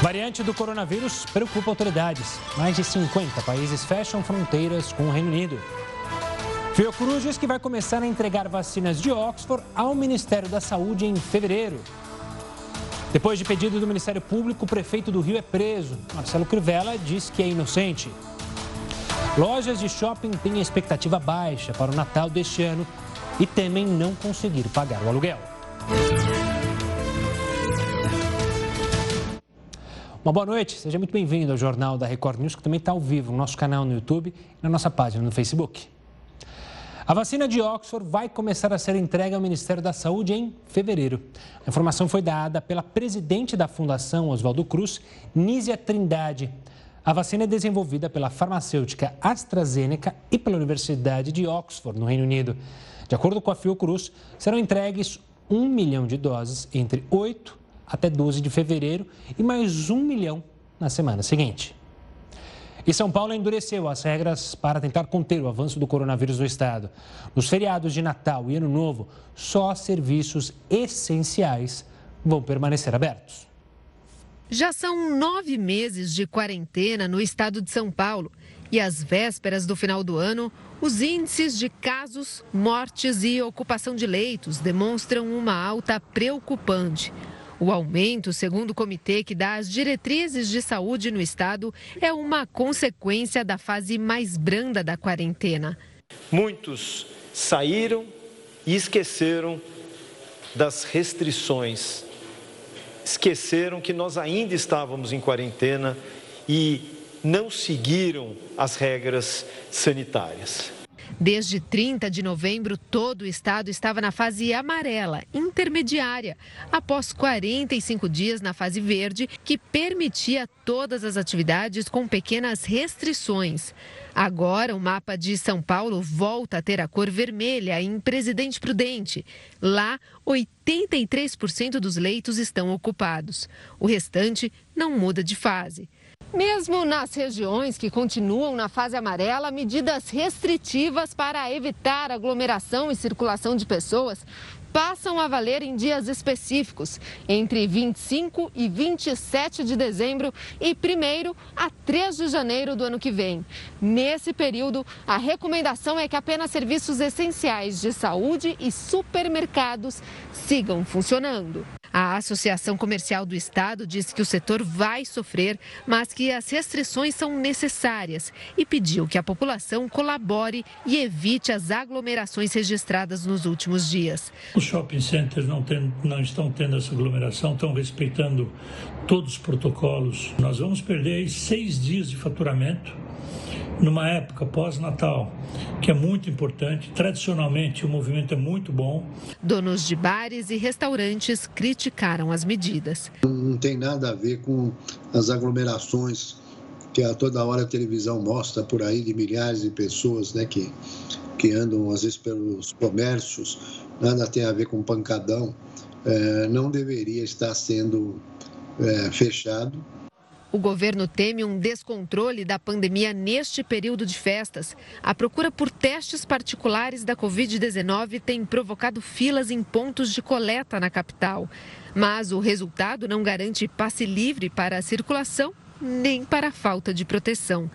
Variante do coronavírus preocupa autoridades. Mais de 50 países fecham fronteiras com o Reino Unido. Fiocruz diz que vai começar a entregar vacinas de Oxford ao Ministério da Saúde em fevereiro. Depois de pedido do Ministério Público, o prefeito do Rio é preso. Marcelo Crivella diz que é inocente. Lojas de shopping têm expectativa baixa para o Natal deste ano e temem não conseguir pagar o aluguel. Uma boa noite, seja muito bem-vindo ao Jornal da Record News, que também está ao vivo no nosso canal no YouTube e na nossa página no Facebook. A vacina de Oxford vai começar a ser entregue ao Ministério da Saúde em fevereiro. A informação foi dada pela presidente da Fundação Oswaldo Cruz, Nízia Trindade. A vacina é desenvolvida pela farmacêutica AstraZeneca e pela Universidade de Oxford, no Reino Unido. De acordo com a Fiocruz, serão entregues um milhão de doses entre 8 até 12 de fevereiro e mais um milhão na semana seguinte. E São Paulo endureceu as regras para tentar conter o avanço do coronavírus no estado. Nos feriados de Natal e Ano Novo, só serviços essenciais vão permanecer abertos. Já são nove meses de quarentena no estado de São Paulo. E às vésperas do final do ano, os índices de casos, mortes e ocupação de leitos demonstram uma alta preocupante. O aumento, segundo o comitê que dá as diretrizes de saúde no estado, é uma consequência da fase mais branda da quarentena. Muitos saíram e esqueceram das restrições. Esqueceram que nós ainda estávamos em quarentena e não seguiram as regras sanitárias. Desde 30 de novembro, todo o estado estava na fase amarela, intermediária, após 45 dias na fase verde, que permitia todas as atividades com pequenas restrições. Agora, o mapa de São Paulo volta a ter a cor vermelha em Presidente Prudente. Lá, 83% dos leitos estão ocupados. O restante não muda de fase. Mesmo nas regiões que continuam na fase amarela, medidas restritivas para evitar aglomeração e circulação de pessoas passam a valer em dias específicos, entre 25 e 27 de dezembro e 1 a 3 de janeiro do ano que vem. Nesse período, a recomendação é que apenas serviços essenciais de saúde e supermercados sigam funcionando. A Associação Comercial do Estado diz que o setor vai sofrer, mas que as restrições são necessárias e pediu que a população colabore e evite as aglomerações registradas nos últimos dias. Os shopping centers não, tem, não estão tendo essa aglomeração, estão respeitando todos os protocolos. Nós vamos perder seis dias de faturamento numa época pós-natal, que é muito importante. Tradicionalmente, o movimento é muito bom. Donos de bares e restaurantes criticaram as medidas. Não tem nada a ver com as aglomerações que a toda hora a televisão mostra por aí de milhares de pessoas né, que, que andam, às vezes, pelos comércios. Nada tem a ver com pancadão. É, não deveria estar sendo é, fechado o governo teme um descontrole da pandemia neste período de festas. A procura por testes particulares da Covid-19 tem provocado filas em pontos de coleta na capital. Mas o resultado não garante passe livre para a circulação nem para a falta de proteção.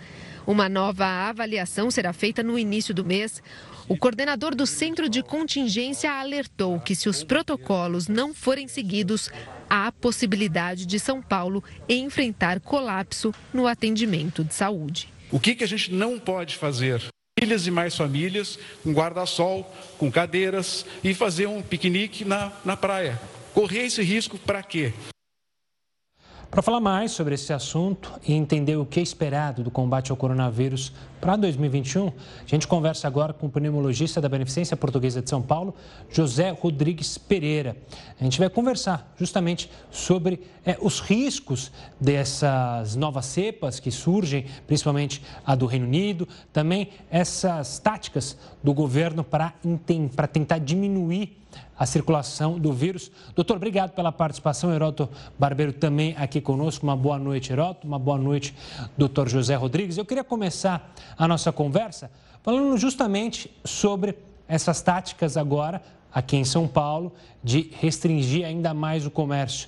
Uma nova avaliação será feita no início do mês. O coordenador do Centro de Contingência alertou que, se os protocolos não forem seguidos, há a possibilidade de São Paulo enfrentar colapso no atendimento de saúde. O que, que a gente não pode fazer? Famílias e mais famílias, com guarda-sol, com cadeiras e fazer um piquenique na, na praia. Correr esse risco para quê? Para falar mais sobre esse assunto e entender o que é esperado do combate ao coronavírus para 2021, a gente conversa agora com o pneumologista da Beneficência Portuguesa de São Paulo, José Rodrigues Pereira. A gente vai conversar justamente sobre é, os riscos dessas novas cepas que surgem, principalmente a do Reino Unido, também essas táticas do governo para tentar diminuir a circulação do vírus. Doutor, obrigado pela participação. Heroto Barbeiro também aqui conosco. Uma boa noite, Heroto. Uma boa noite, doutor José Rodrigues. Eu queria começar a nossa conversa falando justamente sobre essas táticas agora aqui em São Paulo de restringir ainda mais o comércio.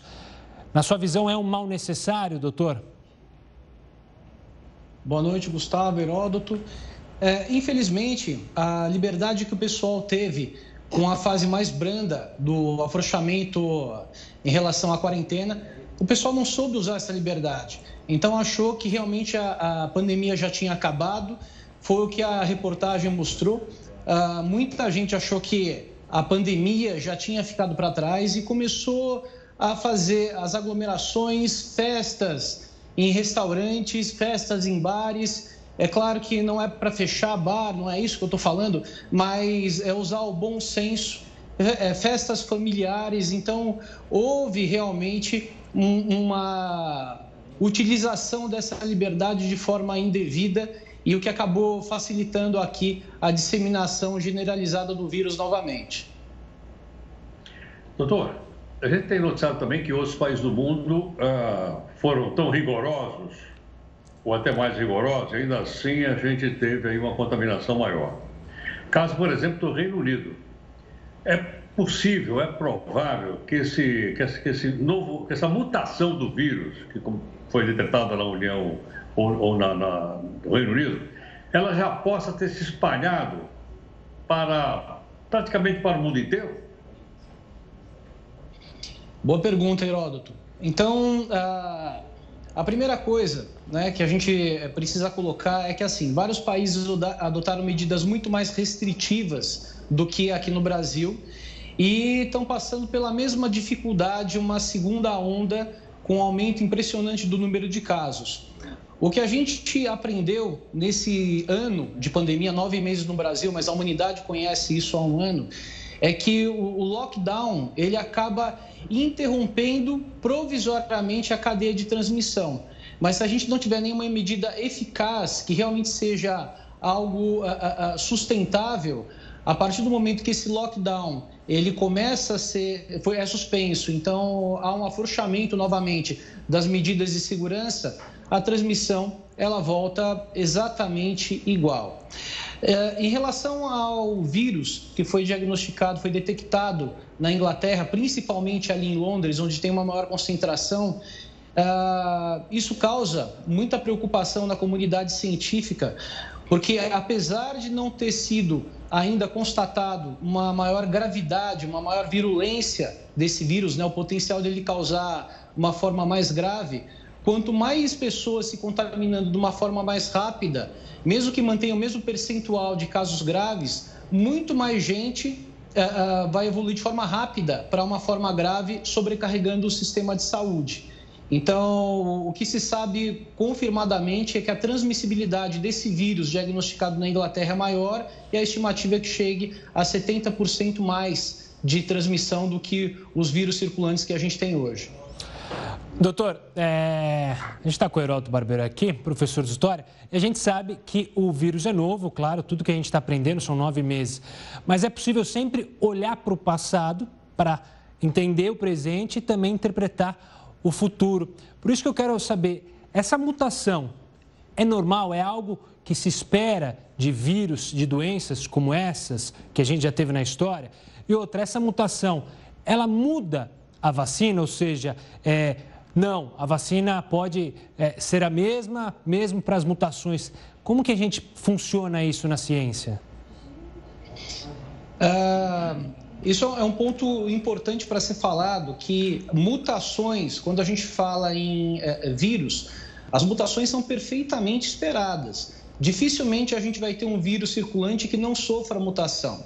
Na sua visão, é um mal necessário, doutor? Boa noite, Gustavo, Heródoto. É, infelizmente, a liberdade que o pessoal teve com a fase mais branda do afrouxamento em relação à quarentena, o pessoal não soube usar essa liberdade. Então, achou que realmente a, a pandemia já tinha acabado, foi o que a reportagem mostrou. Uh, muita gente achou que a pandemia já tinha ficado para trás e começou a fazer as aglomerações, festas em restaurantes, festas em bares. É claro que não é para fechar bar, não é isso que eu estou falando, mas é usar o bom senso, é, é, festas familiares. Então, houve realmente um, uma utilização dessa liberdade de forma indevida e o que acabou facilitando aqui a disseminação generalizada do vírus novamente. Doutor, a gente tem noticiado também que outros países do mundo ah, foram tão rigorosos, ou até mais rigorosos, ainda assim a gente teve aí uma contaminação maior. Caso, por exemplo, do Reino Unido. É possível, é provável que, esse, que, esse, que esse novo, que essa mutação do vírus, que foi detectada na União ou, ou na, na, no Reino Unido, ela já possa ter se espalhado para praticamente para o mundo inteiro? Boa pergunta, Heródoto. Então, a, a primeira coisa né, que a gente precisa colocar é que, assim, vários países adotaram medidas muito mais restritivas do que aqui no Brasil e estão passando pela mesma dificuldade, uma segunda onda com um aumento impressionante do número de casos. O que a gente aprendeu nesse ano de pandemia, nove meses no Brasil, mas a humanidade conhece isso há um ano, é que o lockdown ele acaba interrompendo provisoriamente a cadeia de transmissão. Mas se a gente não tiver nenhuma medida eficaz que realmente seja algo sustentável, a partir do momento que esse lockdown ele começa a ser foi é suspenso, então há um afrouxamento novamente das medidas de segurança, a transmissão ela volta exatamente igual. É, em relação ao vírus que foi diagnosticado, foi detectado na Inglaterra, principalmente ali em Londres, onde tem uma maior concentração, é, isso causa muita preocupação na comunidade científica, porque apesar de não ter sido ainda constatado uma maior gravidade, uma maior virulência desse vírus, né, o potencial dele causar uma forma mais grave, quanto mais pessoas se contaminando de uma forma mais rápida, mesmo que mantenha o mesmo percentual de casos graves, muito mais gente uh, uh, vai evoluir de forma rápida para uma forma grave, sobrecarregando o sistema de saúde. Então, o que se sabe confirmadamente é que a transmissibilidade desse vírus diagnosticado na Inglaterra é maior e a estimativa é que chegue a 70% mais de transmissão do que os vírus circulantes que a gente tem hoje. Doutor, é... a gente está com o Heródoto Barbeiro aqui, professor de História, e a gente sabe que o vírus é novo, claro, tudo que a gente está aprendendo são nove meses, mas é possível sempre olhar para o passado para entender o presente e também interpretar o futuro. Por isso que eu quero saber, essa mutação é normal? É algo que se espera de vírus, de doenças como essas que a gente já teve na história? E outra, essa mutação, ela muda a vacina, ou seja, é, não, a vacina pode é, ser a mesma, mesmo para as mutações. Como que a gente funciona isso na ciência? Uh, isso é um ponto importante para ser falado, que mutações, quando a gente fala em é, vírus, as mutações são perfeitamente esperadas. Dificilmente a gente vai ter um vírus circulante que não sofra mutação.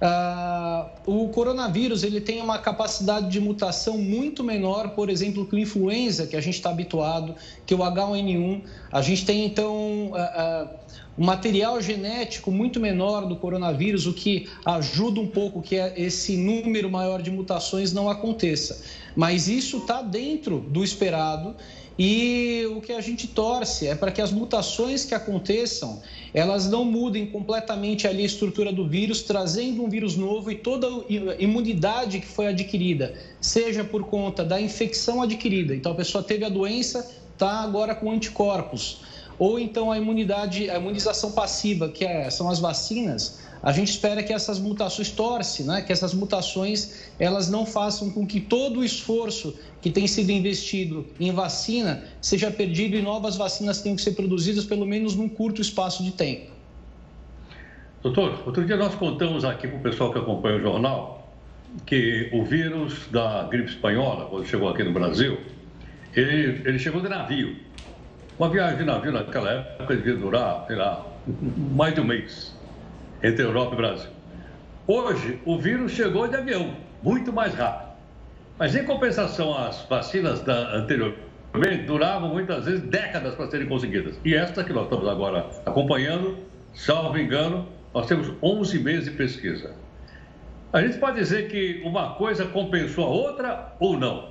Uh, o coronavírus ele tem uma capacidade de mutação muito menor, por exemplo, que o influenza, que a gente está habituado, que o H1N1. A gente tem, então, uh, uh, um material genético muito menor do coronavírus, o que ajuda um pouco que esse número maior de mutações não aconteça. Mas isso está dentro do esperado e o que a gente torce é para que as mutações que aconteçam, elas não mudem completamente ali a estrutura do vírus, trazendo um vírus novo e toda a imunidade que foi adquirida, seja por conta da infecção adquirida. Então a pessoa teve a doença, está agora com anticorpos ou então a imunidade, a imunização passiva, que é, são as vacinas, a gente espera que essas mutações torce, né? que essas mutações elas não façam com que todo o esforço que tem sido investido em vacina seja perdido e novas vacinas tenham que ser produzidas pelo menos num curto espaço de tempo. Doutor, outro dia nós contamos aqui para o pessoal que acompanha o jornal que o vírus da gripe espanhola, quando chegou aqui no Brasil, ele, ele chegou de navio. Uma viagem de navio naquela época devia durar, sei lá, mais de um mês entre Europa e Brasil. Hoje, o vírus chegou de avião, muito mais rápido. Mas, em compensação, as vacinas da, anteriormente duravam muitas vezes décadas para serem conseguidas. E esta que nós estamos agora acompanhando, salvo engano, nós temos 11 meses de pesquisa. A gente pode dizer que uma coisa compensou a outra ou não?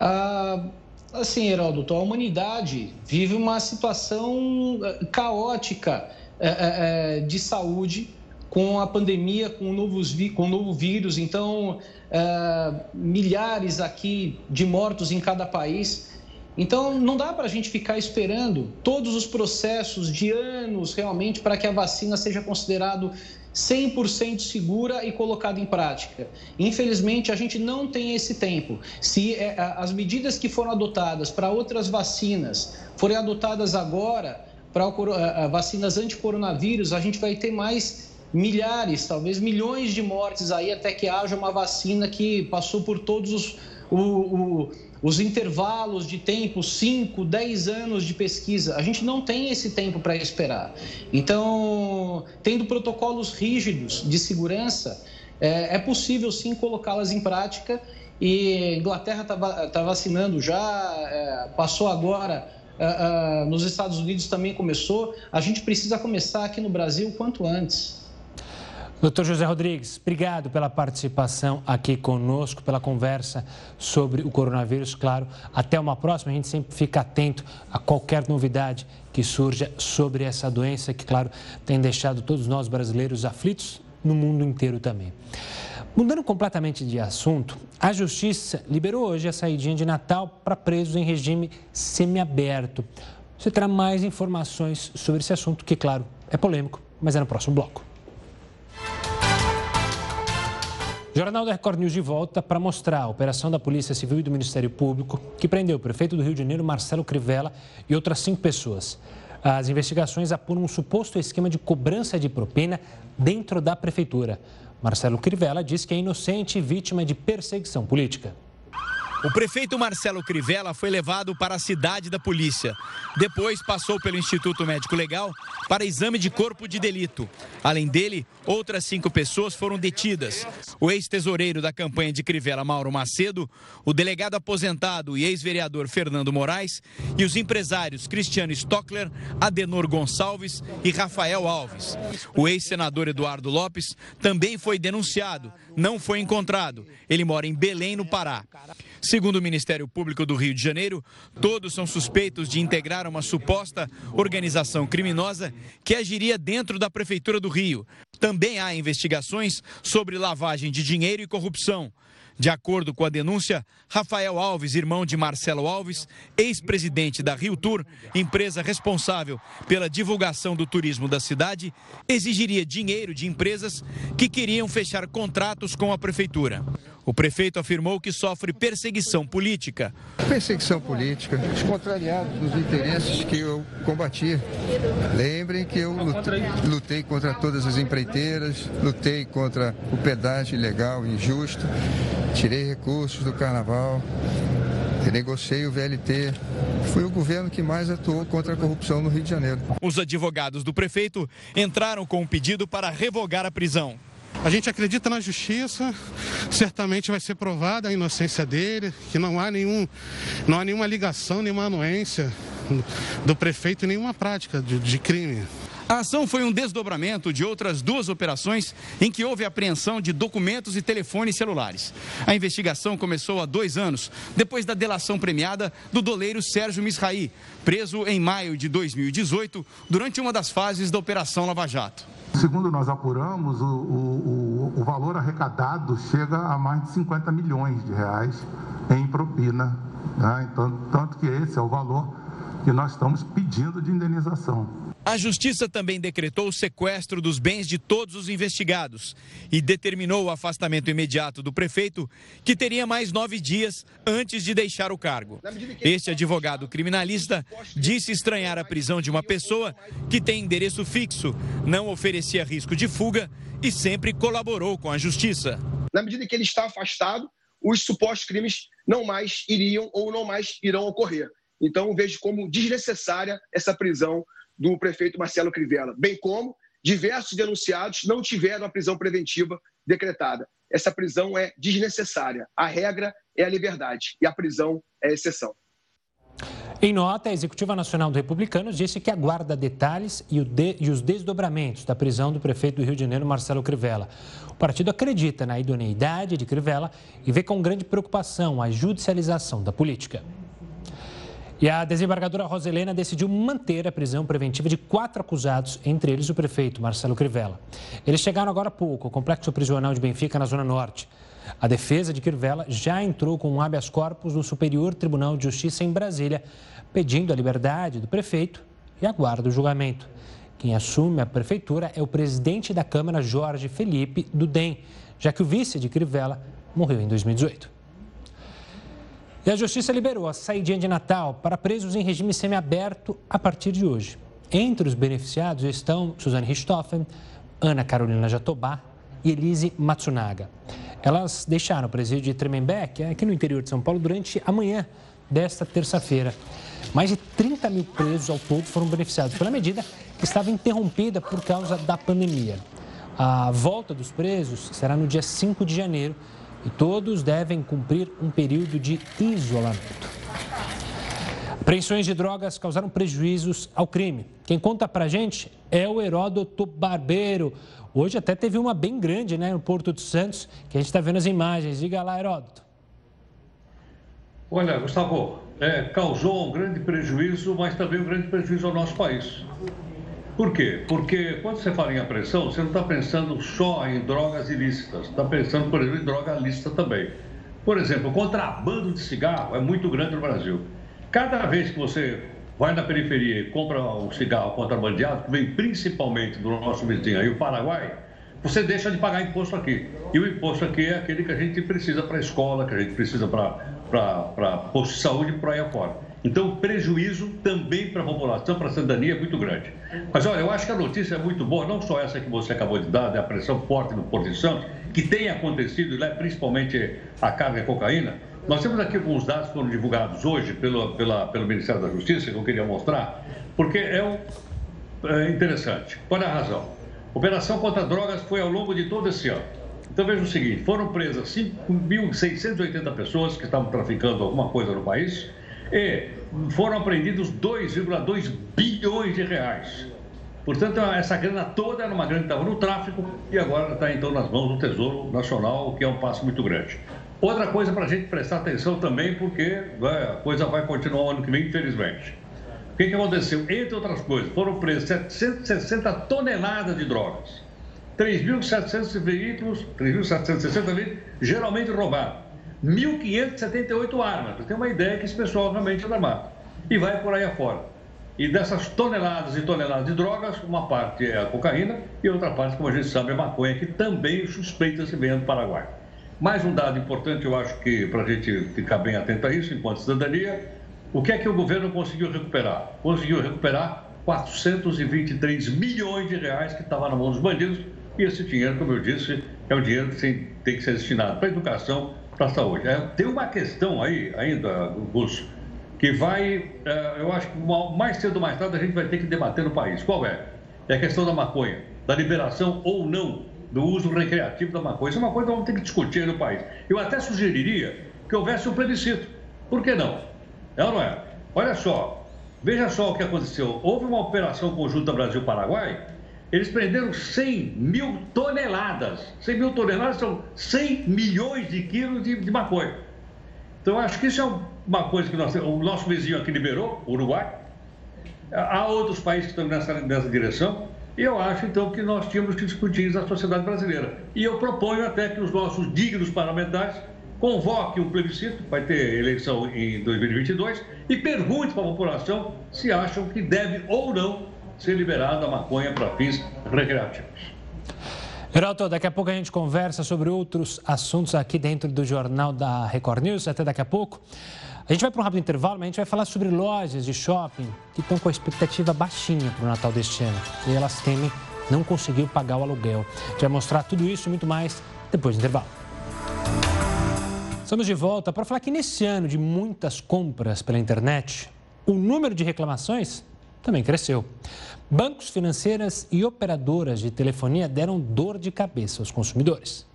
Ah, assim, Heródoto, a humanidade vive uma situação eh, caótica é, é, é, de saúde com a pandemia, com, novos, com o novo vírus. Então, é, milhares aqui de mortos em cada país. Então, não dá para a gente ficar esperando todos os processos de anos realmente para que a vacina seja considerado 100% segura e colocada em prática. Infelizmente, a gente não tem esse tempo. Se é, as medidas que foram adotadas para outras vacinas forem adotadas agora, para vacinas anti-coronavírus, a gente vai ter mais milhares, talvez milhões de mortes aí até que haja uma vacina que passou por todos os, o, o, os intervalos de tempo, 5, 10 anos de pesquisa. A gente não tem esse tempo para esperar. Então, tendo protocolos rígidos de segurança, é, é possível sim colocá-las em prática. E Inglaterra está tá vacinando já, é, passou agora uh, nos Estados Unidos também começou. A gente precisa começar aqui no Brasil quanto antes. Doutor José Rodrigues, obrigado pela participação aqui conosco, pela conversa sobre o coronavírus. Claro, até uma próxima. A gente sempre fica atento a qualquer novidade que surja sobre essa doença que, claro, tem deixado todos nós brasileiros aflitos no mundo inteiro também. Mudando completamente de assunto, a Justiça liberou hoje a saidinha de Natal para presos em regime semiaberto. Você terá mais informações sobre esse assunto, que, claro, é polêmico, mas é no próximo bloco. Jornal da Record News de volta para mostrar a operação da Polícia Civil e do Ministério Público, que prendeu o prefeito do Rio de Janeiro, Marcelo Crivella, e outras cinco pessoas. As investigações apuram um suposto esquema de cobrança de propina dentro da prefeitura. Marcelo Crivella diz que é inocente e vítima de perseguição política. O prefeito Marcelo Crivella foi levado para a cidade da polícia. Depois passou pelo Instituto Médico Legal para exame de corpo de delito. Além dele, outras cinco pessoas foram detidas. O ex-tesoureiro da campanha de Crivella, Mauro Macedo, o delegado aposentado e ex-vereador Fernando Moraes e os empresários Cristiano Stockler, Adenor Gonçalves e Rafael Alves. O ex-senador Eduardo Lopes também foi denunciado, não foi encontrado. Ele mora em Belém, no Pará. Segundo o Ministério Público do Rio de Janeiro, todos são suspeitos de integrar uma suposta organização criminosa que agiria dentro da Prefeitura do Rio. Também há investigações sobre lavagem de dinheiro e corrupção. De acordo com a denúncia, Rafael Alves, irmão de Marcelo Alves, ex-presidente da Rio Tour, empresa responsável pela divulgação do turismo da cidade, exigiria dinheiro de empresas que queriam fechar contratos com a prefeitura. O prefeito afirmou que sofre perseguição política. Perseguição política, os contrariados dos interesses que eu combati. Lembrem que eu lutei, contra todas as empreiteiras, lutei contra o pedágio ilegal, injusto, tirei recursos do carnaval, negociei o VLT. Foi o governo que mais atuou contra a corrupção no Rio de Janeiro. Os advogados do prefeito entraram com um pedido para revogar a prisão. A gente acredita na justiça, certamente vai ser provada a inocência dele, que não há, nenhum, não há nenhuma ligação, nenhuma anuência do prefeito, nenhuma prática de, de crime. A ação foi um desdobramento de outras duas operações em que houve apreensão de documentos e telefones celulares. A investigação começou há dois anos, depois da delação premiada do doleiro Sérgio Misraí, preso em maio de 2018, durante uma das fases da Operação Lava Jato. Segundo nós apuramos, o, o, o, valor arrecadado chega a mais de 50 milhões de reais em propina. Né? Então, tanto que esse é o valor que nós estamos pedindo de indenização. A justiça também decretou o sequestro dos bens de todos os investigados e determinou o afastamento imediato do prefeito, que teria mais nove dias antes de deixar o cargo. Este advogado criminalista disse estranhar a prisão de uma pessoa que tem endereço fixo, não oferecia risco de fuga e sempre colaborou com a justiça. Na medida que ele está afastado, os supostos crimes não mais iriam ou não mais irão ocorrer. Então, vejo como desnecessária essa prisão do prefeito Marcelo Crivella, bem como diversos denunciados não tiveram a prisão preventiva decretada. Essa prisão é desnecessária. A regra é a liberdade e a prisão é a exceção. Em nota, a Executiva Nacional do Republicanos disse que aguarda detalhes e, de, e, os desdobramentos da prisão do prefeito do Rio de Janeiro, Marcelo Crivella. O partido acredita na idoneidade de Crivella e vê com grande preocupação a judicialização da política. E a desembargadora Roselena decidiu manter a prisão preventiva de quatro acusados, entre eles o prefeito Marcelo Crivella. Eles chegaram agora há pouco ao complexo prisional de Benfica, na Zona Norte. A defesa de Crivella já entrou com um habeas corpus no Superior Tribunal de Justiça em Brasília, pedindo a liberdade do prefeito e aguarda o julgamento. Quem assume a prefeitura é o presidente da Câmara, Jorge Felipe do DEM, já que o vice de Crivella morreu em 2018. E a Justiça liberou a saída de Natal para presos em regime semiaberto a partir de hoje. Entre os beneficiados estão Suzane Richthofen, Ana Carolina Jatobá e Elise Matsunaga. Elas deixaram o presídio de Tremembé, que é aqui no interior de São Paulo, durante a manhã desta terça-feira. Mais de 30 mil presos ao todo foram beneficiados pela medida que estava interrompida por causa da pandemia. A volta dos presos será no dia 5 de janeiro e todos devem cumprir um período de isolamento. Apreensões de drogas causaram prejuízos ao crime. Quem conta pra gente é o Heródoto Barbeiro. Hoje até teve uma bem grande né, no Porto de Santos, que a gente está vendo as imagens. Diga lá, Heródoto. Olha, Gustavo, é, causou um grande prejuízo, mas também um grande prejuízo ao nosso país. Por quê? Porque quando você fala em apreensão, você não está pensando só em drogas ilícitas, está pensando, por exemplo, em droga lícita também. Por exemplo, o contrabando de cigarro é muito grande no Brasil. Cada vez que você vai na periferia e compra um cigarro contrabandeado, que vem principalmente do nosso vizinho aí, o Paraguai, você deixa de pagar imposto aqui. E o imposto aqui é aquele que a gente precisa para a escola, que a gente precisa para posto de saúde e por aí afora. Então, o prejuízo também para a população, para a cidadania, é muito grande. Mas olha, eu acho que a notícia é muito boa, não só essa que você acabou de dar, da pressão forte no Porto de Santos, que tem acontecido, né, principalmente a carga de cocaína. Nós temos aqui alguns dados que foram divulgados hoje pelo, pela, pelo Ministério da Justiça, que eu queria mostrar, porque é, um, é interessante. Qual é a razão? Operação contra drogas foi ao longo de todo esse ano. Então veja o seguinte: foram presas 5.680 pessoas que estavam traficando alguma coisa no país e foram apreendidos 2,2 bilhões de reais. Portanto, essa grana toda era uma grana que estava no tráfico e agora está então nas mãos do Tesouro Nacional, o que é um passo muito grande. Outra coisa para a gente prestar atenção também, porque a coisa vai continuar ano que vem, infelizmente. O que, que aconteceu? Entre outras coisas, foram presos 760 toneladas de drogas, 3.700 veículos, 3.760 veículos, geralmente roubados. 1.578 armas. Você tem uma ideia que esse pessoal realmente anda armado. E vai por aí afora. E dessas toneladas e toneladas de drogas, uma parte é a cocaína e outra parte, como a gente sabe, é a maconha, que também suspeita-se vem do Paraguai. Mais um dado importante, eu acho que para a gente ficar bem atento a isso, enquanto cidadania, o que é que o governo conseguiu recuperar? Conseguiu recuperar 423 milhões de reais que estavam na mão dos bandidos, e esse dinheiro, como eu disse, é o dinheiro que tem que ser destinado para educação, para a saúde. É, tem uma questão aí ainda, Gus, que vai, é, eu acho que mais cedo ou mais tarde a gente vai ter que debater no país. Qual é? É a questão da maconha, da liberação ou não do uso recreativo da maconha. Isso é uma coisa que vamos ter que discutir no país. Eu até sugeriria que houvesse um plebiscito. Por que não? É ou não é? Olha só, veja só o que aconteceu. Houve uma operação conjunta Brasil-Paraguai eles prenderam 100 mil toneladas. 100 mil toneladas são 100 milhões de quilos de, de maconha. Então, acho que isso é uma coisa que nós, o nosso vizinho aqui liberou, o Uruguai. Há outros países que estão nessa, nessa direção. E eu acho, então, que nós tínhamos que discutir isso na sociedade brasileira. E eu proponho até que os nossos dignos parlamentares convoque um plebiscito, vai ter eleição em 2022, e pergunte para a população se acham que deve ou não ser liberada a maconha para fins recreativos. Geraldo, daqui a pouco a gente conversa sobre outros assuntos aqui dentro do Jornal da Record News. Até daqui a pouco. A gente vai para um rápido intervalo, mas a gente vai falar sobre lojas de shopping que estão com a expectativa baixinha para o Natal deste ano. E elas temem não conseguir pagar o aluguel. A gente vai mostrar tudo isso e muito mais depois do intervalo. Estamos de volta para falar que nesse ano de muitas compras pela internet, o número de reclamações também cresceu. Bancos, financeiras e operadoras de telefonia deram dor de cabeça aos consumidores.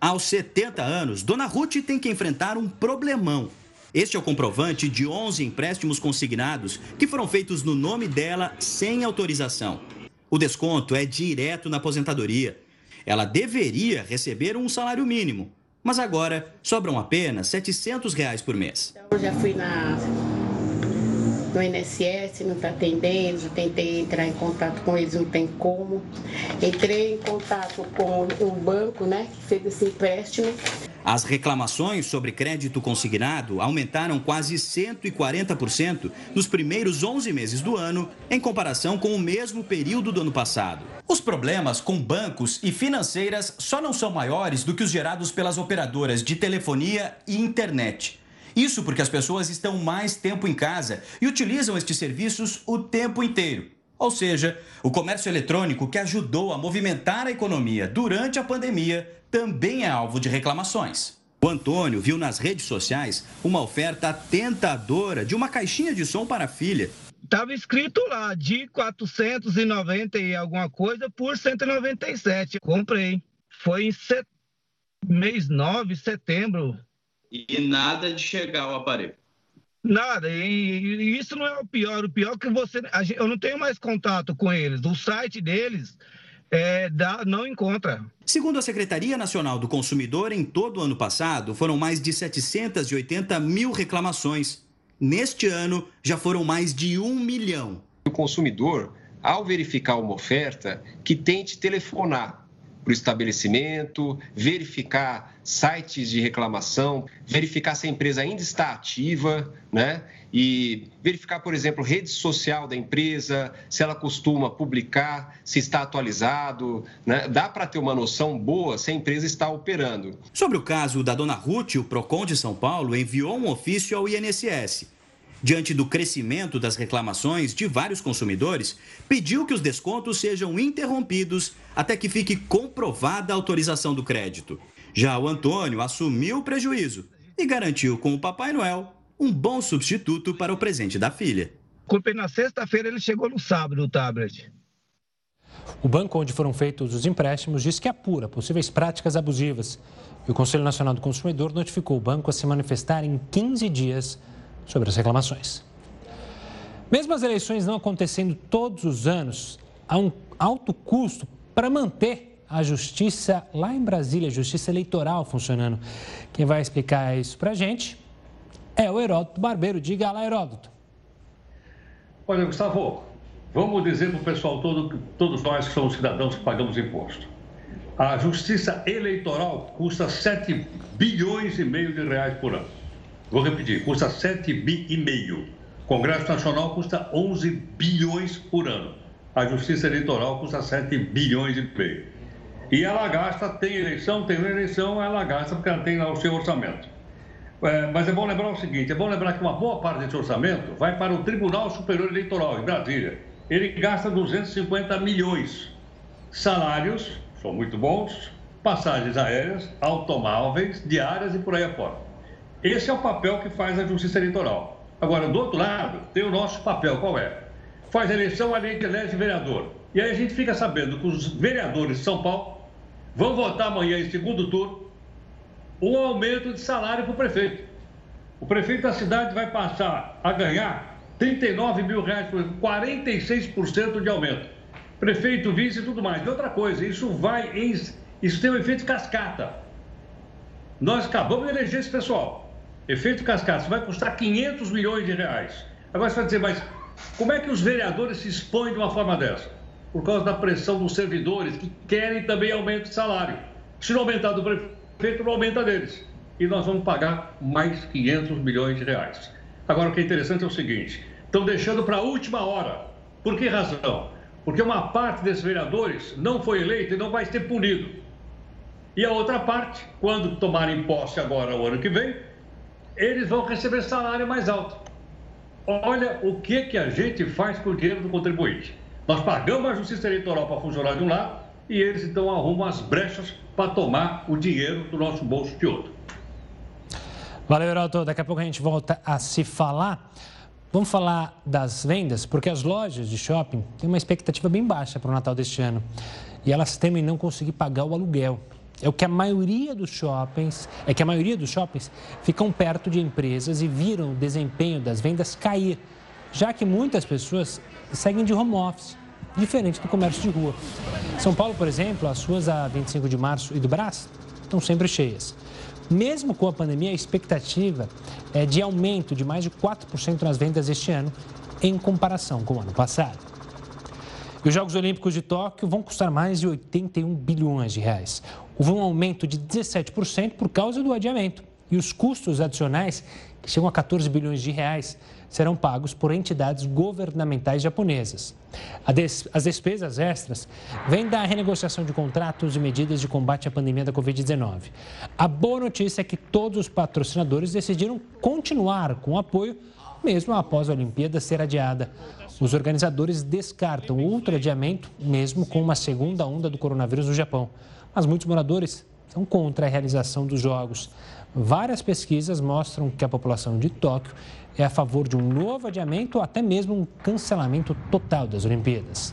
Aos 70 anos, Dona Ruth tem que enfrentar um problemão. Este é o comprovante de 11 empréstimos consignados que foram feitos no nome dela sem autorização. O desconto é direto na aposentadoria. Ela deveria receber um salário mínimo, mas agora sobram apenas 700 reais por mês. Eu já fui na, no INSS, não está atendendo, já tentei entrar em contato com eles, não tem como. Entrei em contato com o banco, né, que fez esse empréstimo. As reclamações sobre crédito consignado aumentaram quase 140% nos primeiros 11 meses do ano, em comparação com o mesmo período do ano passado. Os problemas com bancos e financeiras só não são maiores do que os gerados pelas operadoras de telefonia e internet. Isso porque as pessoas estão mais tempo em casa e utilizam estes serviços o tempo inteiro. Ou seja, o comércio eletrônico que ajudou a movimentar a economia durante a pandemia também é alvo de reclamações. O Antônio viu nas redes sociais uma oferta tentadora de uma caixinha de som para a filha. Estava escrito lá de 490 e alguma coisa por 197. Comprei. Foi em set... mês 9, setembro. E nada de chegar o aparelho. Nada, e, isso não é o pior. O pior é que você. Eu não tenho mais contato com eles. O site deles é, dá, não encontra. Segundo a Secretaria Nacional do Consumidor, em todo o ano passado foram mais de 780 mil reclamações. Neste ano, já foram mais de um milhão. O consumidor, ao verificar uma oferta, que tente telefonar para o estabelecimento, verificar sites de reclamação, verificar se a empresa ainda está ativa, né? E verificar, por exemplo, rede social da empresa, se ela costuma publicar, se está atualizado, né? Dá para ter uma noção boa se a empresa está operando. Sobre o caso da dona Ruth, o Procon de São Paulo enviou um ofício ao INSS diante do crescimento das reclamações de vários consumidores, pediu que os descontos sejam interrompidos até que fique comprovada a autorização do crédito. Já o Antônio assumiu o prejuízo e garantiu com o Papai Noel um bom substituto para o presente da filha. Comprei na sexta-feira, ele chegou no sábado o tablet. O banco onde foram feitos os empréstimos diz que apura possíveis práticas abusivas. E o Conselho Nacional do Consumidor notificou o banco a se manifestar em 15 dias sobre as reclamações. Mesmo as eleições não acontecendo todos os anos, há um alto custo para manter a justiça lá em Brasília, a justiça eleitoral funcionando. Quem vai explicar isso para a gente é o Heródoto Barbeiro. Diga lá, Heródoto. Olha, Gustavo, vamos dizer para o pessoal todo, todos nós que somos cidadãos que pagamos imposto. A justiça eleitoral custa 7 bilhões e meio de reais por ano. Vou repetir, custa 7 bi e meio. Congresso Nacional custa 11 bilhões por ano. A Justiça Eleitoral custa 7 bilhões e meio. E ela gasta, tem eleição, tem eleição, ela gasta porque ela tem lá o seu orçamento. É, mas é bom lembrar o seguinte, é bom lembrar que uma boa parte desse orçamento vai para o Tribunal Superior Eleitoral, em Brasília. Ele gasta 250 milhões. Salários, são muito bons, passagens aéreas, automóveis, diárias e por aí afora. Esse é o papel que faz a Justiça Eleitoral. Agora, do outro lado, tem o nosso papel, qual é? Faz a eleição, a lei que elege vereador. E aí a gente fica sabendo que os vereadores de São Paulo vão votar amanhã, em segundo turno, um aumento de salário para o prefeito. O prefeito da cidade vai passar a ganhar 39 mil reais por 46% de aumento. Prefeito, vice e tudo mais. E outra coisa, isso vai em, isso tem um efeito cascata. Nós acabamos de eleger esse pessoal. Efeito cascata, vai custar 500 milhões de reais. Agora você vai dizer, mas como é que os vereadores se expõem de uma forma dessa? Por causa da pressão dos servidores que querem também aumento de salário. Se não aumentar do prefeito, não aumenta deles. E nós vamos pagar mais 500 milhões de reais. Agora, o que é interessante é o seguinte: estão deixando para a última hora. Por que razão? Porque uma parte desses vereadores não foi eleita e não vai ser punido. E a outra parte, quando tomarem posse agora, o ano que vem, eles vão receber salário mais alto. Olha o que, que a gente faz com o dinheiro do contribuinte. Nós pagamos a justiça eleitoral para funcionar de um lado e eles então arrumam as brechas para tomar o dinheiro do nosso bolso de outro. Valeu, Heraldo. Daqui a pouco a gente volta a se falar. Vamos falar das vendas, porque as lojas de shopping têm uma expectativa bem baixa para o Natal deste ano. E elas temem não conseguir pagar o aluguel. É o que a maioria dos shoppings, é que a maioria dos shoppings ficam perto de empresas e viram o desempenho das vendas cair, já que muitas pessoas seguem de home office, diferente do comércio de rua. São Paulo, por exemplo, as ruas a 25 de março e do Brás estão sempre cheias. Mesmo com a pandemia, a expectativa é de aumento de mais de 4% nas vendas este ano, em comparação com o ano passado. E os Jogos Olímpicos de Tóquio vão custar mais de 81 bilhões de reais. Houve um aumento de 17% por causa do adiamento. E os custos adicionais, que chegam a 14 bilhões de reais, serão pagos por entidades governamentais japonesas. As despesas extras vêm da renegociação de contratos e medidas de combate à pandemia da Covid-19. A boa notícia é que todos os patrocinadores decidiram continuar com o apoio, mesmo após a Olimpíada ser adiada. Os organizadores descartam outro adiamento, mesmo com uma segunda onda do coronavírus no Japão. Mas muitos moradores são contra a realização dos Jogos. Várias pesquisas mostram que a população de Tóquio é a favor de um novo adiamento ou até mesmo um cancelamento total das Olimpíadas.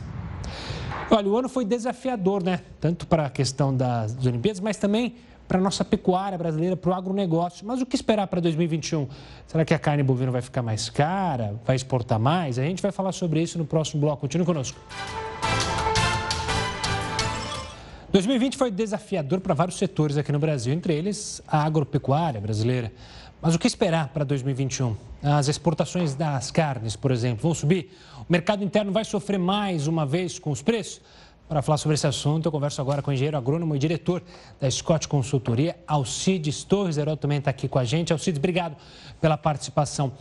Olha, o ano foi desafiador, né? Tanto para a questão das Olimpíadas, mas também para a nossa pecuária brasileira, para o agronegócio. Mas o que esperar para 2021? Será que a carne bovina vai ficar mais cara? Vai exportar mais? A gente vai falar sobre isso no próximo bloco. Continue conosco. 2020 foi desafiador para vários setores aqui no Brasil, entre eles a agropecuária brasileira. Mas o que esperar para 2021? As exportações das carnes, por exemplo, vão subir? O mercado interno vai sofrer mais uma vez com os preços? Para falar sobre esse assunto, eu converso agora com o engenheiro agrônomo e diretor da Scott Consultoria, Alcides Torres. Herói também está aqui com a gente. Alcides, obrigado pela participação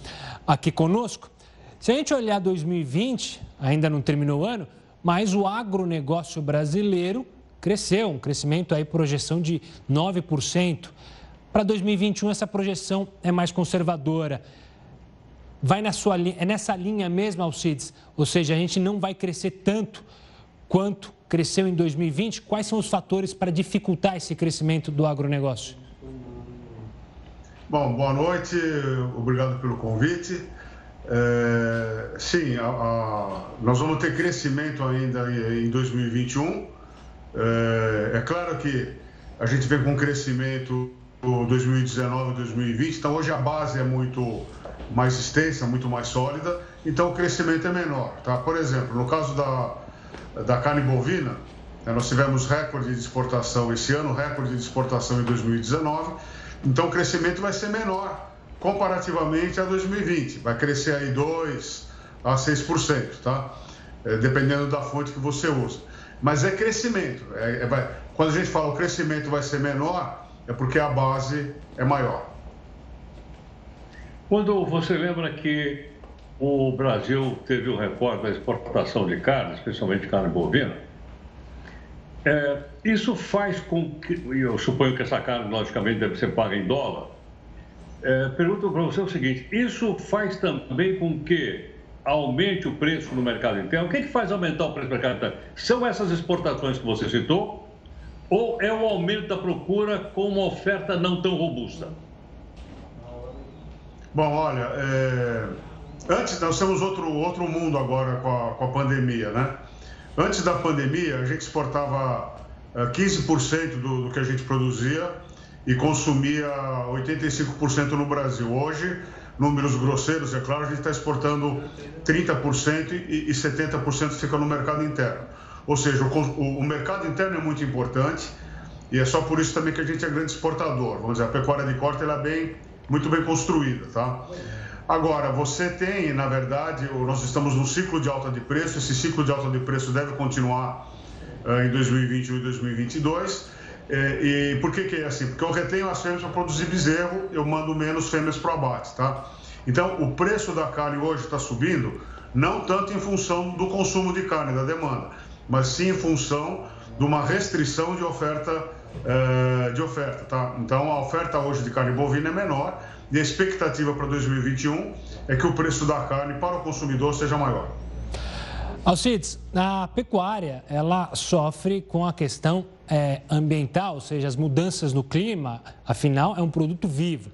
aqui conosco. Se a gente olhar 2020, ainda não terminou o ano, mas o agronegócio brasileiro cresceu, um crescimento aí, projeção de 9%. Para 2021, essa projeção é mais conservadora. Vai na sua é nessa linha mesmo, Alcides? Ou seja, a gente não vai crescer tanto quanto cresceu em 2020. Quais são os fatores para dificultar esse crescimento do agronegócio? Bom, boa noite, obrigado pelo convite. É, sim, a, a, nós vamos ter crescimento ainda em 2021. É, é claro que a gente vem com crescimento 2019 e 2020, então hoje a base é muito mais extensa, muito mais sólida, então o crescimento é menor. Tá? Por exemplo, no caso da, da carne bovina, né, nós tivemos recorde de exportação esse ano, recorde de exportação em 2019, então o crescimento vai ser menor comparativamente a 2020, vai crescer aí 2 a 6%, tá? É, dependendo da fonte que você usa. Mas é crescimento. É, é, vai, quando a gente fala o crescimento vai ser menor, é porque a base é maior. Quando você lembra que o Brasil teve um recorde da exportação de carne, especialmente carne bovina, é, isso faz com que, eu suponho que essa carne, logicamente, deve ser paga em dólar. É, pergunto para você o seguinte: isso faz também com que aumente o preço no mercado interno? O que, é que faz aumentar o preço no mercado interno? São essas exportações que você citou ou é o aumento da procura com uma oferta não tão robusta? Bom, olha, é... antes nós temos outro, outro mundo agora com a, com a pandemia, né? Antes da pandemia, a gente exportava 15% é, do, do que a gente produzia e consumia 85% no Brasil. Hoje, números grosseiros, é claro, a gente está exportando 30% e, e 70% fica no mercado interno. Ou seja, o, o, mercado interno é muito importante e é só por isso também que a gente é grande exportador. Vamos dizer, a pecuária de corte ela é bem, muito bem construída, tá? Agora, você tem, na verdade, nós estamos num ciclo de alta de preço, esse ciclo de alta de preço deve continuar uh, em 2021 e 2022, É, e por que, que é assim? Porque eu retenho as fêmeas para produzir bezerro, eu mando menos fêmeas para o abate, tá? Então, o preço da carne hoje está subindo, não tanto em função do consumo de carne, da demanda, mas sim em função de uma restrição de oferta, é, de oferta, tá? Então, a oferta hoje de carne bovina é menor e a expectativa para 2021 é que o preço da carne para o consumidor seja maior. Alcides, a pecuária ela sofre com a questão é, ambiental, ou seja, as mudanças no clima, afinal é um produto vivo.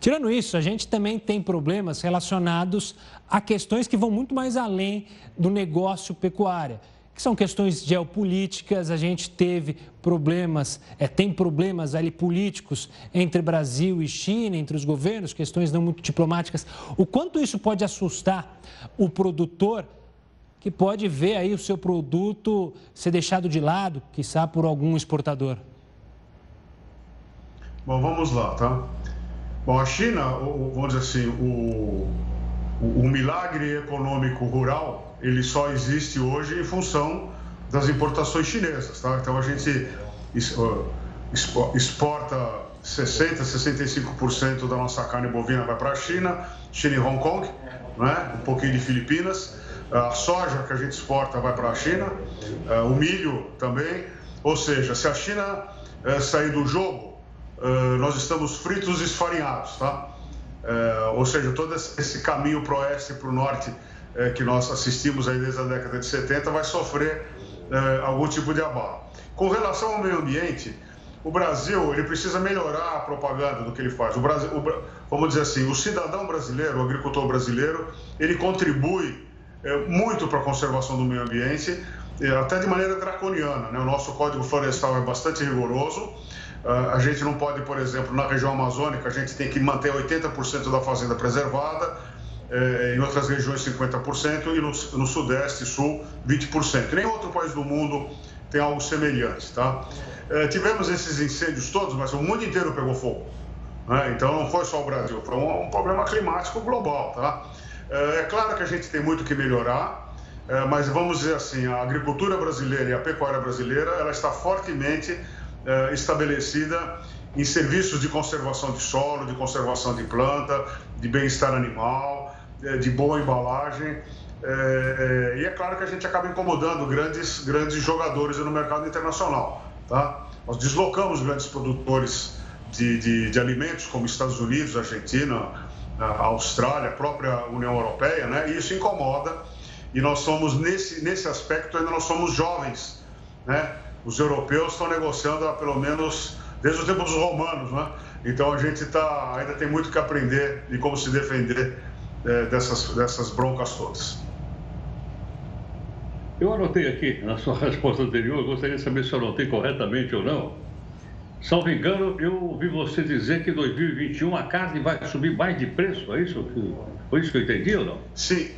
Tirando isso, a gente também tem problemas relacionados a questões que vão muito mais além do negócio pecuária, que são questões geopolíticas. A gente teve problemas, é, tem problemas ali políticos entre Brasil e China, entre os governos, questões não muito diplomáticas. O quanto isso pode assustar o produtor? que pode ver aí o seu produto ser deixado de lado, quiçá por algum exportador? Bom, vamos lá, tá? Bom, a China, vamos dizer assim, o, o, o milagre econômico rural, ele só existe hoje em função das importações chinesas, tá? Então a gente exporta 60, 65% da nossa carne bovina vai para a China, China e Hong Kong, né? um pouquinho de Filipinas, a soja que a gente exporta vai para a China, é, o milho também. Ou seja, se a China é, sair do jogo, é, nós estamos fritos e esfarinhados, tá? Ou seja, todo esse caminho para o oeste e para o norte que nós assistimos aí desde a década de 70 vai sofrer algum tipo de abalo. Com relação ao meio ambiente, o Brasil ele precisa melhorar a propaganda do que ele faz. O Brasil, o, vamos dizer assim, o cidadão brasileiro, o agricultor brasileiro, ele contribui é, muito para a conservação do meio ambiente, até de maneira draconiana. Né? O nosso Código Florestal é bastante rigoroso. Ah, a gente não pode, por exemplo, na região amazônica, a gente tem que manter 80% da fazenda preservada, é, em outras regiões 50% e no, no Sudeste e Sul 20%. Nem outro país do mundo tem algo semelhante. Tá? É, tivemos esses incêndios todos, mas o mundo inteiro pegou fogo. Né? Então não foi só o Brasil, foi um, um problema climático global. Tá? É, é claro que a gente tem muito que melhorar, é, mas vamos dizer assim, a agricultura brasileira e a pecuária brasileira, ela está fortemente estabelecida em serviços de conservação de solo, de conservação de planta, de bem-estar animal, de boa embalagem. e é claro que a gente acaba incomodando grandes, grandes jogadores no mercado internacional. Tá? Nós deslocamos grandes produtores de, de, de alimentos, como Estados Unidos, Argentina, Austrália, própria União Europeia, né? E isso incomoda. E nós somos, nesse, nesse aspecto, ainda nós somos jovens, né? Os europeus estão negociando há pelo menos desde o tempo dos romanos, né? Então a gente tá, ainda tem muito que aprender e como se defender é, dessas, dessas broncas todas. Eu anotei aqui na sua resposta anterior, gostaria de saber se eu anotei corretamente ou não Salvo engano, eu ouvi você dizer que em 2021 a carne vai subir mais de preço, é isso? Que, foi isso que eu entendi ou não? Sim,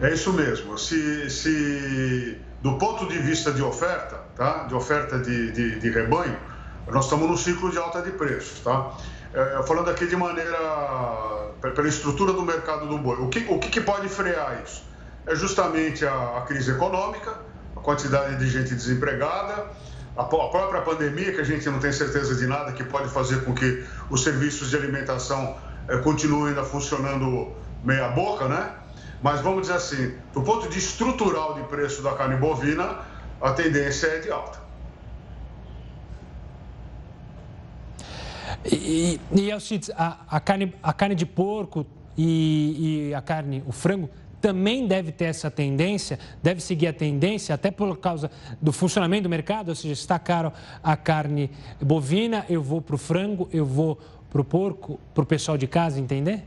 é isso mesmo. Se, se do ponto de vista de oferta, tá? de oferta de, de, de rebanho, nós estamos no ciclo de alta de preços. Tá? É, falando aqui de maneira, pela estrutura do mercado do boi, o que, o que pode frear isso? É justamente a, a crise econômica, a quantidade de gente desempregada, a própria pandemia, que a gente não tem certeza de nada, que pode fazer com que os serviços de alimentação eh, continuem ainda funcionando meia boca, né? Mas vamos dizer assim, do ponto de estrutural de preço da carne bovina, a tendência é de alta. E, e a, a, carne, a carne de porco e, e a carne, o frango, também deve ter essa tendência, deve seguir a tendência, até por causa do funcionamento do mercado, ou seja, se está caro a carne bovina, eu vou para o frango, eu vou para o porco, para o pessoal de casa entender?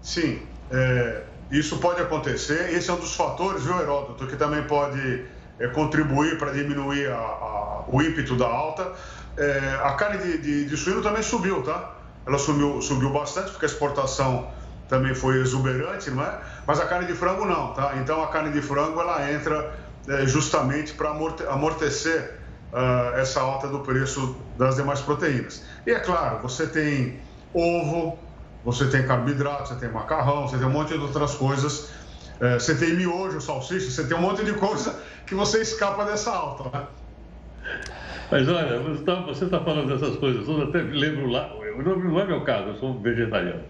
Sim, é, isso pode acontecer. Esse é um dos fatores, viu, Heródoto, que também pode é, contribuir para diminuir a, a, o ímpeto da alta. É, a carne de, de, de, suíno também subiu, tá? Ela subiu, subiu bastante, porque a exportação também foi exuberante, não é? Mas a carne de frango não, tá? Então a carne de frango ela entra é, justamente para amortecer uh, essa alta do preço das demais proteínas. E é claro, você tem ovo, você tem carboidrato, você tem macarrão, você tem um monte de outras coisas. É, você tem miojo, salsicha, você tem um monte de coisa que você escapa dessa alta, né? Mas olha, você está tá falando dessas coisas todas, até lembro lá, não é meu caso, eu sou vegetariano.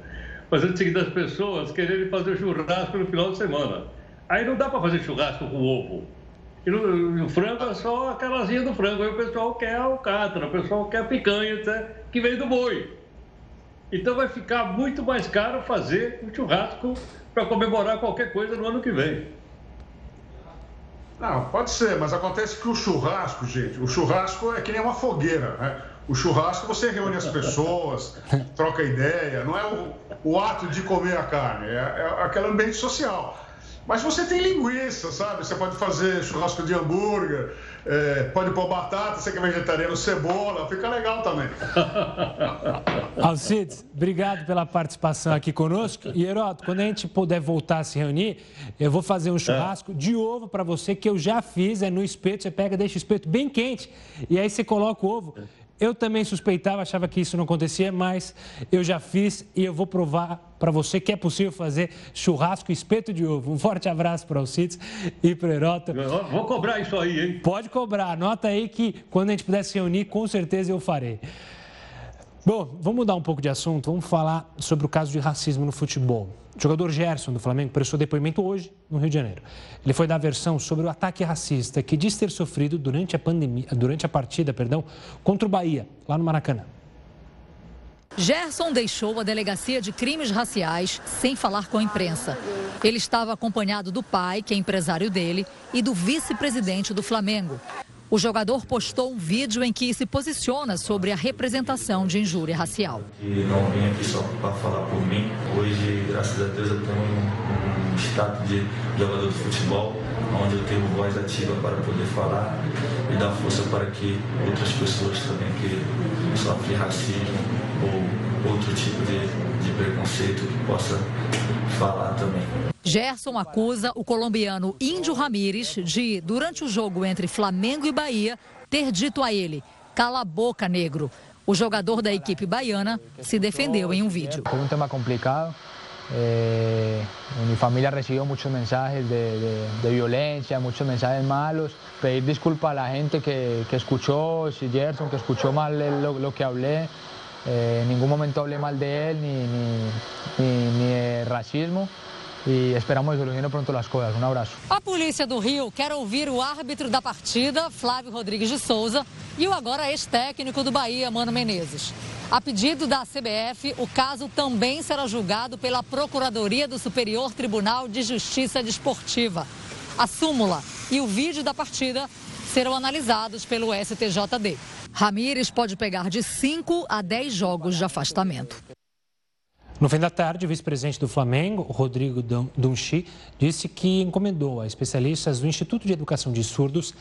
Mas eu tinha das pessoas quererem fazer churrasco no final de semana. Aí não dá para fazer churrasco com ovo. E o frango é só aquela asinha do frango. Aí o pessoal quer alcatra, o pessoal quer picanha, que vem do boi. Então vai ficar muito mais caro fazer um churrasco para comemorar qualquer coisa no ano que vem. Não, pode ser, mas acontece que o churrasco, gente, o churrasco é que nem uma fogueira, né? O churrasco você reúne as pessoas, troca ideia, não é o, o ato de comer a carne, é, é aquele ambiente social. Mas você tem linguiça, sabe? Você pode fazer churrasco de hambúrguer, é, pode pôr batata, você que é vegetariano, cebola, fica legal também. Alcides, obrigado pela participação aqui conosco. E, Heroto, quando a gente puder voltar a se reunir, eu vou fazer um churrasco é. de ovo para você, que eu já fiz, é no espeto. Você pega, deixa o espeto bem quente e aí você coloca o ovo. Eu também suspeitava, achava que isso não acontecia, mas eu já fiz e eu vou provar para você que é possível fazer churrasco e espeto de ovo. Um forte abraço para o Cites e para o Herota. Vou cobrar isso aí, hein? Pode cobrar. Anota aí que quando a gente puder se reunir, com certeza eu farei. Bom, vamos mudar um pouco de assunto. Vamos falar sobre o caso de racismo no futebol. O jogador Gerson, do Flamengo, prestou depoimento hoje no Rio de Janeiro. Ele foi dar versão sobre o ataque racista que diz ter sofrido durante a, pandemia, durante a partida perdão, contra o Bahia, lá no Maracanã. Gerson deixou a delegacia de crimes raciais sem falar com a imprensa. Ele estava acompanhado do pai, que é empresário dele, e do vice-presidente do Flamengo. O jogador postou um vídeo em que se posiciona sobre a representação de injúria racial. E não vim aqui só para falar por mim. Hoje, graças a Deus, eu tenho um, um status de jogador de futebol, onde eu tenho voz ativa para poder falar e dar força para que outras pessoas também que sofrem racismo ou outro tipo de, de preconceito que possa falar também. Gerson acusa o colombiano Índio Ramírez de, durante o jogo entre Flamengo e Bahia, ter dito a ele: cala a boca, negro. O jogador da equipe baiana se defendeu em um vídeo. Foi um tema complicado. Eh, mi familia recibió muchos mensajes de, de, de, mensajes malos. Pedir disculpas a gente que, que si Gerson, que escuchó mal lo que hablé. Eh, en ningún momento hablé mal de ni de racismo. E esperamos resolver pronto as coisas. Um abraço. A polícia do Rio quer ouvir o árbitro da partida, Flávio Rodrigues de Souza, e o agora ex-técnico do Bahia, Mano Menezes. A pedido da CBF, o caso também será julgado pela Procuradoria do Superior Tribunal de Justiça Desportiva. A súmula e o vídeo da partida serão analisados pelo STJD. Ramires pode pegar de 5 a 10 jogos de afastamento. No fim da tarde, o vice-presidente do Flamengo, Rodrigo Dunchi, disse que encomendou a especialistas do Instituto de Educação de Surdos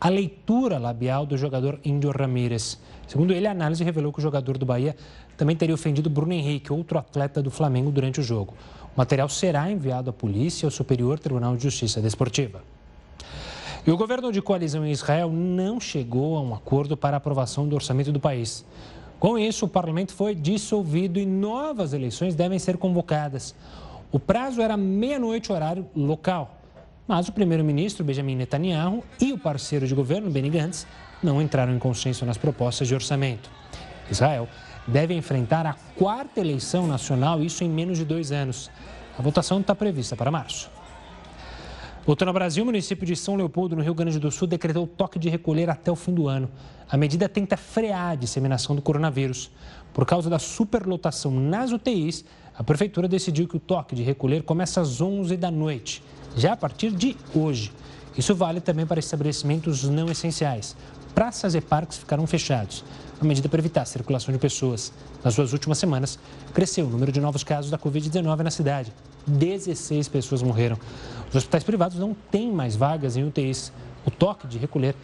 a leitura labial do jogador Índio Ramírez. Segundo ele, a análise revelou que o jogador do Bahia também teria ofendido Bruno Henrique, outro atleta do Flamengo, durante o jogo. O material será enviado à polícia e ao Superior Tribunal de Justiça Desportiva. E o governo de coalizão em Israel não chegou a um acordo para aprovação do orçamento do país. Com isso, o parlamento foi dissolvido e novas eleições devem ser convocadas. O prazo era meia-noite, horário local. Mas o primeiro-ministro Benjamin Netanyahu e o parceiro de governo, Benny Gantz, não entraram em consenso nas propostas de orçamento. Israel deve enfrentar a quarta eleição nacional, isso em menos de dois anos. A votação está prevista para março. Voltando ao Brasil, o município de São Leopoldo, no Rio Grande do Sul, decretou toque de recolher até o fim do ano. A medida tenta frear a disseminação do coronavírus. Por causa da superlotação nas UTIs, a prefeitura decidiu que o toque de recolher começa às 11 da noite, já a partir de hoje. Isso vale também para estabelecimentos não essenciais. Praças e parques ficarão fechados. A medida para evitar a circulação de pessoas. Nas duas últimas semanas, cresceu o número de novos casos da Covid-19 na cidade. 16 pessoas morreram. Os hospitais privados não têm mais vagas em UTIs. O toque de recolher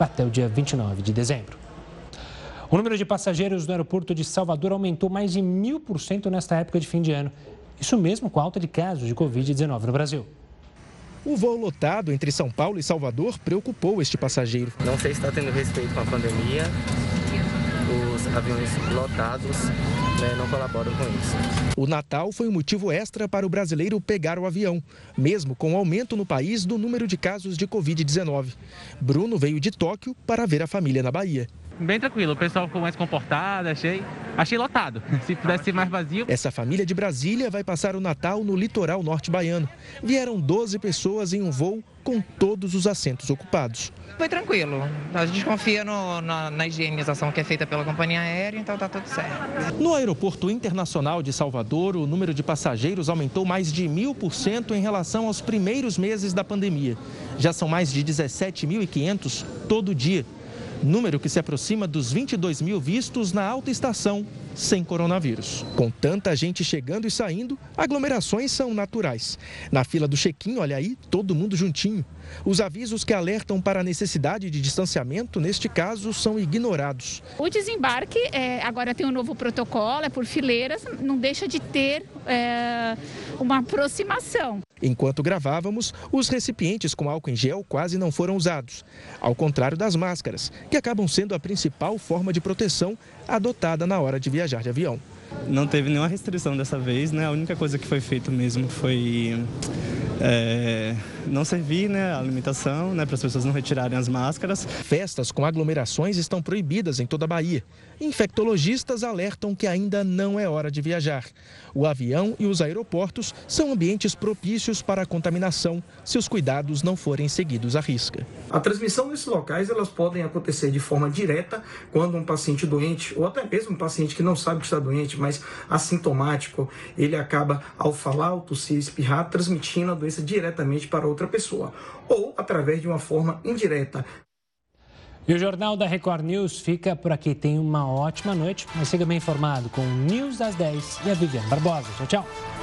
até o dia 29 de dezembro. O número de passageiros do aeroporto de Salvador aumentou mais de mil por cento nesta época de fim de ano. Isso mesmo com a alta de casos de Covid-19 no Brasil. O voo lotado entre São Paulo e Salvador preocupou este passageiro. Não sei se está tendo respeito com a pandemia, os aviões lotados né, não colaboram com isso. O Natal foi um motivo extra para o brasileiro pegar o avião, mesmo com o aumento no país do número de casos de Covid-19. Bruno veio de Tóquio para ver a família na Bahia bem tranquilo. O pessoal ficou mais comportado, achei, achei lotado. Se pudesse ser mais vazio. Essa família de Brasília vai passar o Natal no litoral norte baiano. Vieram 12 pessoas em um voo com todos os assentos ocupados. Foi tranquilo. A gente confia no, na, na, higienização que é feita pela companhia aérea, então tá tudo certo. No aeroporto internacional de Salvador, o número de passageiros aumentou mais de mil por cento em relação aos primeiros meses da pandemia. Já são mais de 17.500 todo dia número que se aproxima dos 22 mil vistos na alta estação sem coronavírus. Com tanta gente chegando e saindo, aglomerações são naturais. Na fila do check-in, olha aí, todo mundo juntinho. Os avisos que alertam para a necessidade de distanciamento, neste caso, são ignorados. O desembarque é, agora tem um novo protocolo, é por fileiras, não deixa de ter é, uma aproximação. Enquanto gravávamos, os recipientes com álcool em gel quase não foram usados, ao contrário das máscaras, que acabam sendo a principal forma de proteção adotada na hora de viajar de avião. Não teve nenhuma restrição dessa vez, né? A única coisa que foi feito mesmo foi é, não servir né, a alimentação, né, para as pessoas não retirarem as máscaras. Festas com aglomerações estão proibidas em toda a Bahia. Infectologistas alertam que ainda não é hora de viajar. O avião e os aeroportos são ambientes propícios para a contaminação se os cuidados não forem seguidos à risca. A transmissão nesses locais elas podem acontecer de forma direta quando um paciente doente ou até mesmo um paciente que não sabe que está doente, mas assintomático, ele acaba ao falar, ao tossir, espirrar, transmitindo a doença diretamente para outra pessoa ou através de uma forma indireta. E o Jornal da Record News fica por aqui. Tenha uma ótima noite, mas siga bem informado com o News das 10 e a Viviane Barbosa. Tchau, tchau.